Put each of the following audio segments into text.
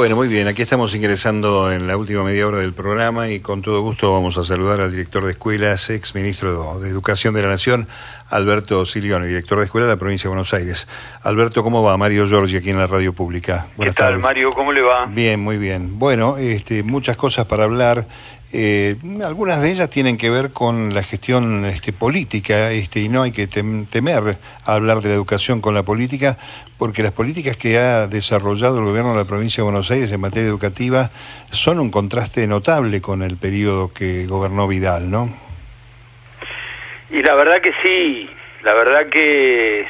Bueno, muy bien, aquí estamos ingresando en la última media hora del programa y con todo gusto vamos a saludar al director de escuelas, ex ministro de Educación de la Nación, Alberto Silioni, director de escuela de la provincia de Buenos Aires. Alberto, ¿cómo va? Mario Giorgi aquí en la radio pública. Buenas ¿Qué tal, Mario? ¿Cómo le va? Bien, muy bien. Bueno, este, muchas cosas para hablar. Eh, algunas de ellas tienen que ver con la gestión este, política este, y no hay que temer hablar de la educación con la política porque las políticas que ha desarrollado el gobierno de la provincia de Buenos Aires en materia educativa son un contraste notable con el periodo que gobernó Vidal, ¿no? Y la verdad que sí, la verdad que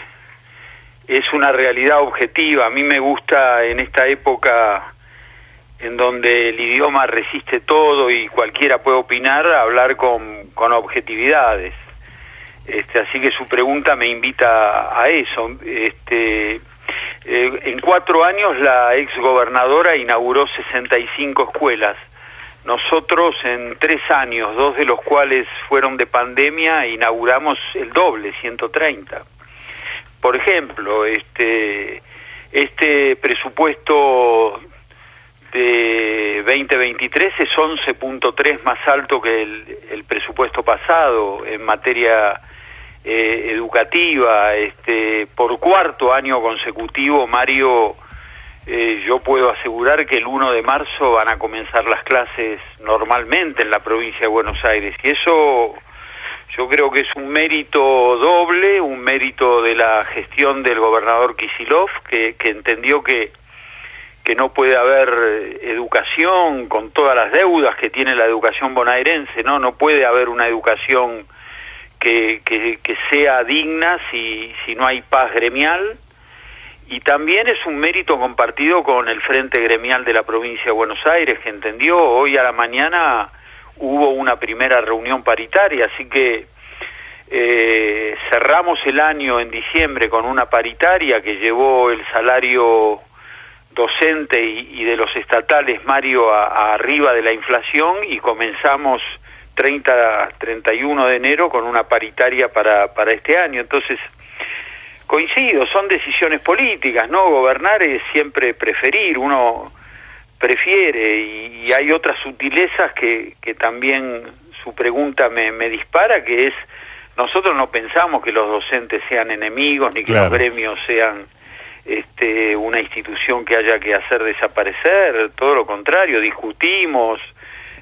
es una realidad objetiva. A mí me gusta en esta época en donde el idioma resiste todo y cualquiera puede opinar, hablar con, con objetividades. Este, así que su pregunta me invita a eso. Este, eh, en cuatro años la ex gobernadora inauguró 65 escuelas. Nosotros en tres años, dos de los cuales fueron de pandemia, inauguramos el doble, 130. Por ejemplo, este, este presupuesto 2023 es 11.3 más alto que el, presupuesto pasado en materia eh, educativa. Este, por cuarto año consecutivo, Mario, eh, yo puedo asegurar que el 1 de marzo van a comenzar las clases normalmente en la provincia de Buenos Aires. Y eso yo creo que es un mérito doble, un mérito de la gestión del gobernador Kisilov, que entendió que que no puede haber eh, educación con todas las deudas que tiene la educación bonaerense, ¿no? No puede haber una educación que, que, sea digna si, si no hay paz gremial. Y también es un mérito compartido con el Frente Gremial de la provincia de Buenos Aires, que entendió, hoy a la mañana hubo una primera reunión paritaria, así que eh, cerramos el año en diciembre con una paritaria que llevó el salario docente y, de los estatales, Mario, a, arriba de la inflación y comenzamos 30, 31 de enero con una paritaria para, para este año. Entonces, coincido, son decisiones políticas, ¿no? Gobernar es siempre preferir, uno prefiere y, hay otras sutilezas que, que también su pregunta me, me dispara, que es, nosotros no pensamos que los docentes sean enemigos ni que los gremios sean este, una institución que haya que hacer desaparecer, todo lo contrario, discutimos,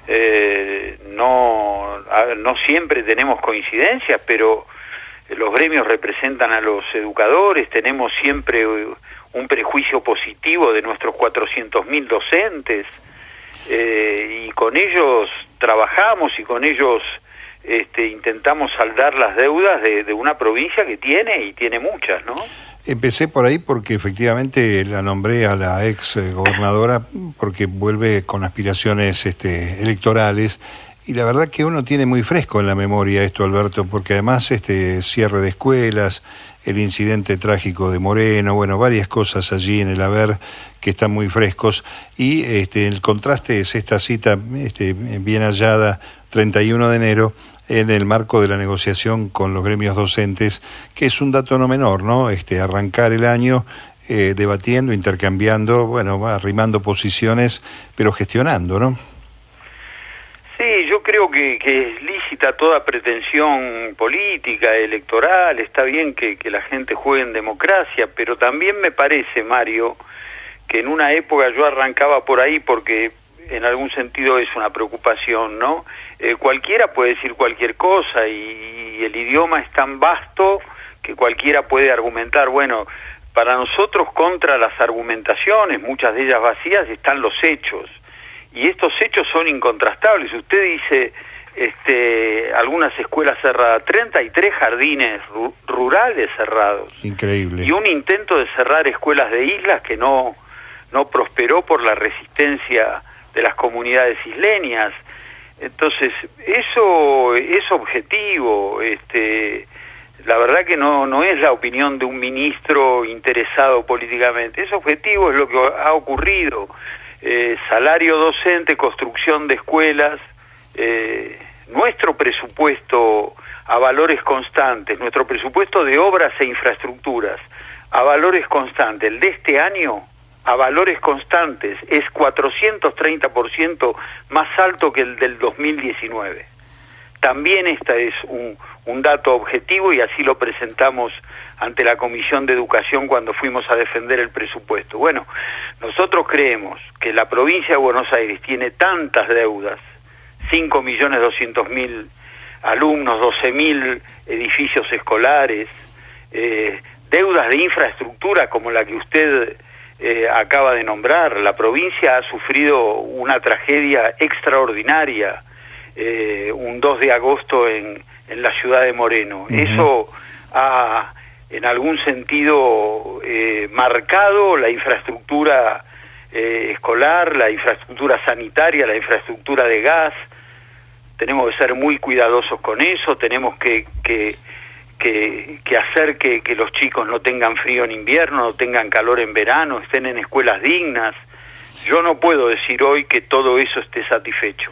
eh, no, no siempre tenemos coincidencias, pero los gremios representan a los educadores, tenemos siempre un prejuicio positivo de nuestros 400.000 docentes eh, y con ellos trabajamos y con ellos este, intentamos saldar las deudas de, de una provincia que tiene y tiene muchas, ¿no? Empecé por ahí porque efectivamente la nombré a la ex eh, gobernadora porque vuelve con aspiraciones este, electorales. Y la verdad que uno tiene muy fresco en la memoria esto, Alberto, porque además este cierre de escuelas, el incidente trágico de Moreno, bueno, varias cosas allí en el haber que están muy frescos. Y este, el contraste es esta cita este, bien hallada, 31 de enero, en el marco de la negociación con los gremios docentes, que es un dato no menor, ¿no? Este, arrancar el año eh, debatiendo, intercambiando, bueno, arrimando posiciones, pero gestionando, ¿no? Sí, yo creo que, es lícita toda pretensión política, electoral, está bien que, que la gente juegue en democracia, pero también me parece, Mario, que en una época yo arrancaba por ahí porque en algún sentido es una preocupación, ¿no? Eh, cualquiera puede decir cualquier cosa y, el idioma es tan vasto que cualquiera puede argumentar. Bueno, para nosotros contra las argumentaciones, muchas de ellas vacías, están los hechos. Y estos hechos son incontrastables. Usted dice, este, algunas escuelas cerradas, 33 jardines rurales cerrados. Increíble. Y un intento de cerrar escuelas de islas que no, no prosperó por la resistencia de las comunidades isleñas. Entonces, eso es objetivo, este, la verdad que no, no es la opinión de un ministro interesado políticamente, es objetivo, es lo que ha ocurrido. Eh, salario docente, construcción de escuelas, eh, nuestro presupuesto a valores constantes, nuestro presupuesto de obras e infraestructuras a valores constantes, el de este año a valores constantes es 430% más alto que el del 2019. También este es un, un dato objetivo y así lo presentamos ante la Comisión de Educación cuando fuimos a defender el presupuesto. Bueno, nosotros creemos que la provincia de Buenos Aires tiene tantas deudas, 5 millones mil alumnos, 12 mil edificios escolares, eh, deudas de infraestructura como la que usted eh, acaba de nombrar. La provincia ha sufrido una tragedia extraordinaria eh, un 2 de agosto en, en la ciudad de Moreno. Eso ha, en algún sentido, eh, marcado la infraestructura eh, escolar, la infraestructura sanitaria, la infraestructura de gas. Tenemos que ser muy cuidadosos con eso, tenemos que, que, que, hacer que, que los chicos no tengan frío en invierno, no tengan calor en verano, estén en escuelas dignas. Yo no puedo decir hoy que todo eso esté satisfecho.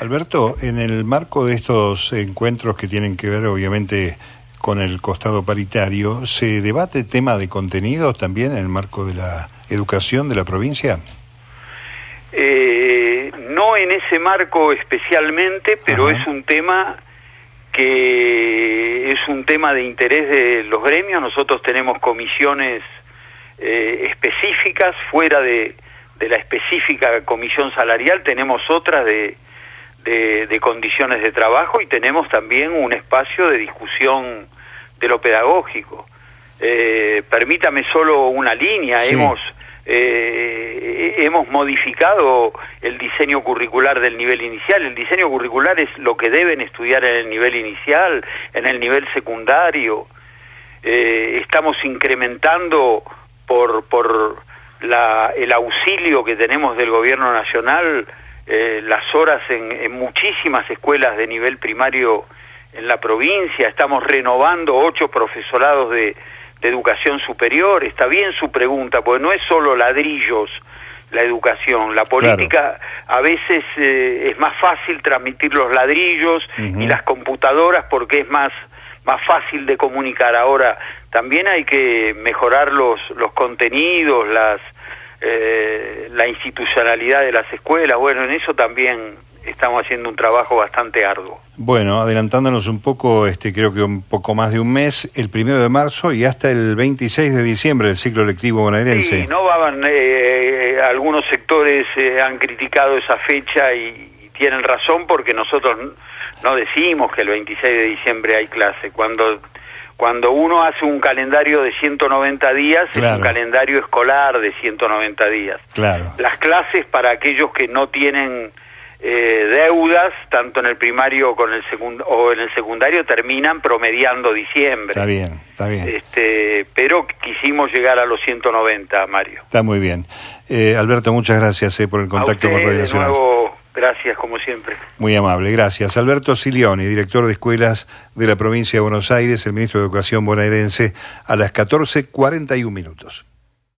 Alberto, en el marco de estos encuentros que tienen que ver obviamente con el costado paritario, ¿se debate tema de contenidos también en el marco de la educación de la provincia? Eh, no en ese marco especialmente, pero es un tema que es un tema de interés de los gremios. Nosotros tenemos comisiones eh, específicas fuera de, de la específica comisión salarial, tenemos otras de de, condiciones de trabajo y tenemos también un espacio de discusión de lo pedagógico. Eh, permítame solo una línea, hemos, eh, hemos modificado el diseño curricular del nivel inicial. El diseño curricular es lo que deben estudiar en el nivel inicial, en el nivel secundario. Eh, estamos incrementando por, por la, el auxilio que tenemos del gobierno nacional eh, las horas en, muchísimas escuelas de nivel primario en la provincia, estamos renovando ocho profesorados de, educación superior, está bien su pregunta, porque no es solo ladrillos la educación, la política a veces eh, es más fácil transmitir los ladrillos y las computadoras porque es más más fácil de comunicar. Ahora, también hay que mejorar los, los contenidos, las, eh, la institucionalidad de las escuelas, bueno, en eso también estamos haciendo un trabajo bastante arduo. Bueno, adelantándonos un poco, este, creo que un poco más de un mes, el primero de marzo y hasta el 26 de diciembre del ciclo lectivo bonaerense. Sí, no van, eh, algunos sectores eh, han criticado esa fecha y, tienen razón porque nosotros no decimos que el 26 de diciembre hay clase. Cuando cuando uno hace un calendario de 190 días, es un calendario escolar de 190 días. Claro. Las clases para aquellos que no tienen eh, deudas, tanto en el primario con el o en el secundario, terminan promediando diciembre. Está bien, está bien. Este, pero quisimos llegar a los 190, Mario. Está muy bien. Eh, Alberto, muchas gracias eh, por el contacto con Radio Nacional. Gracias, como siempre. Muy amable, gracias. Alberto Silioni, director de escuelas de la provincia de Buenos Aires, el ministro de Educación bonaerense, a las 14.41 minutos.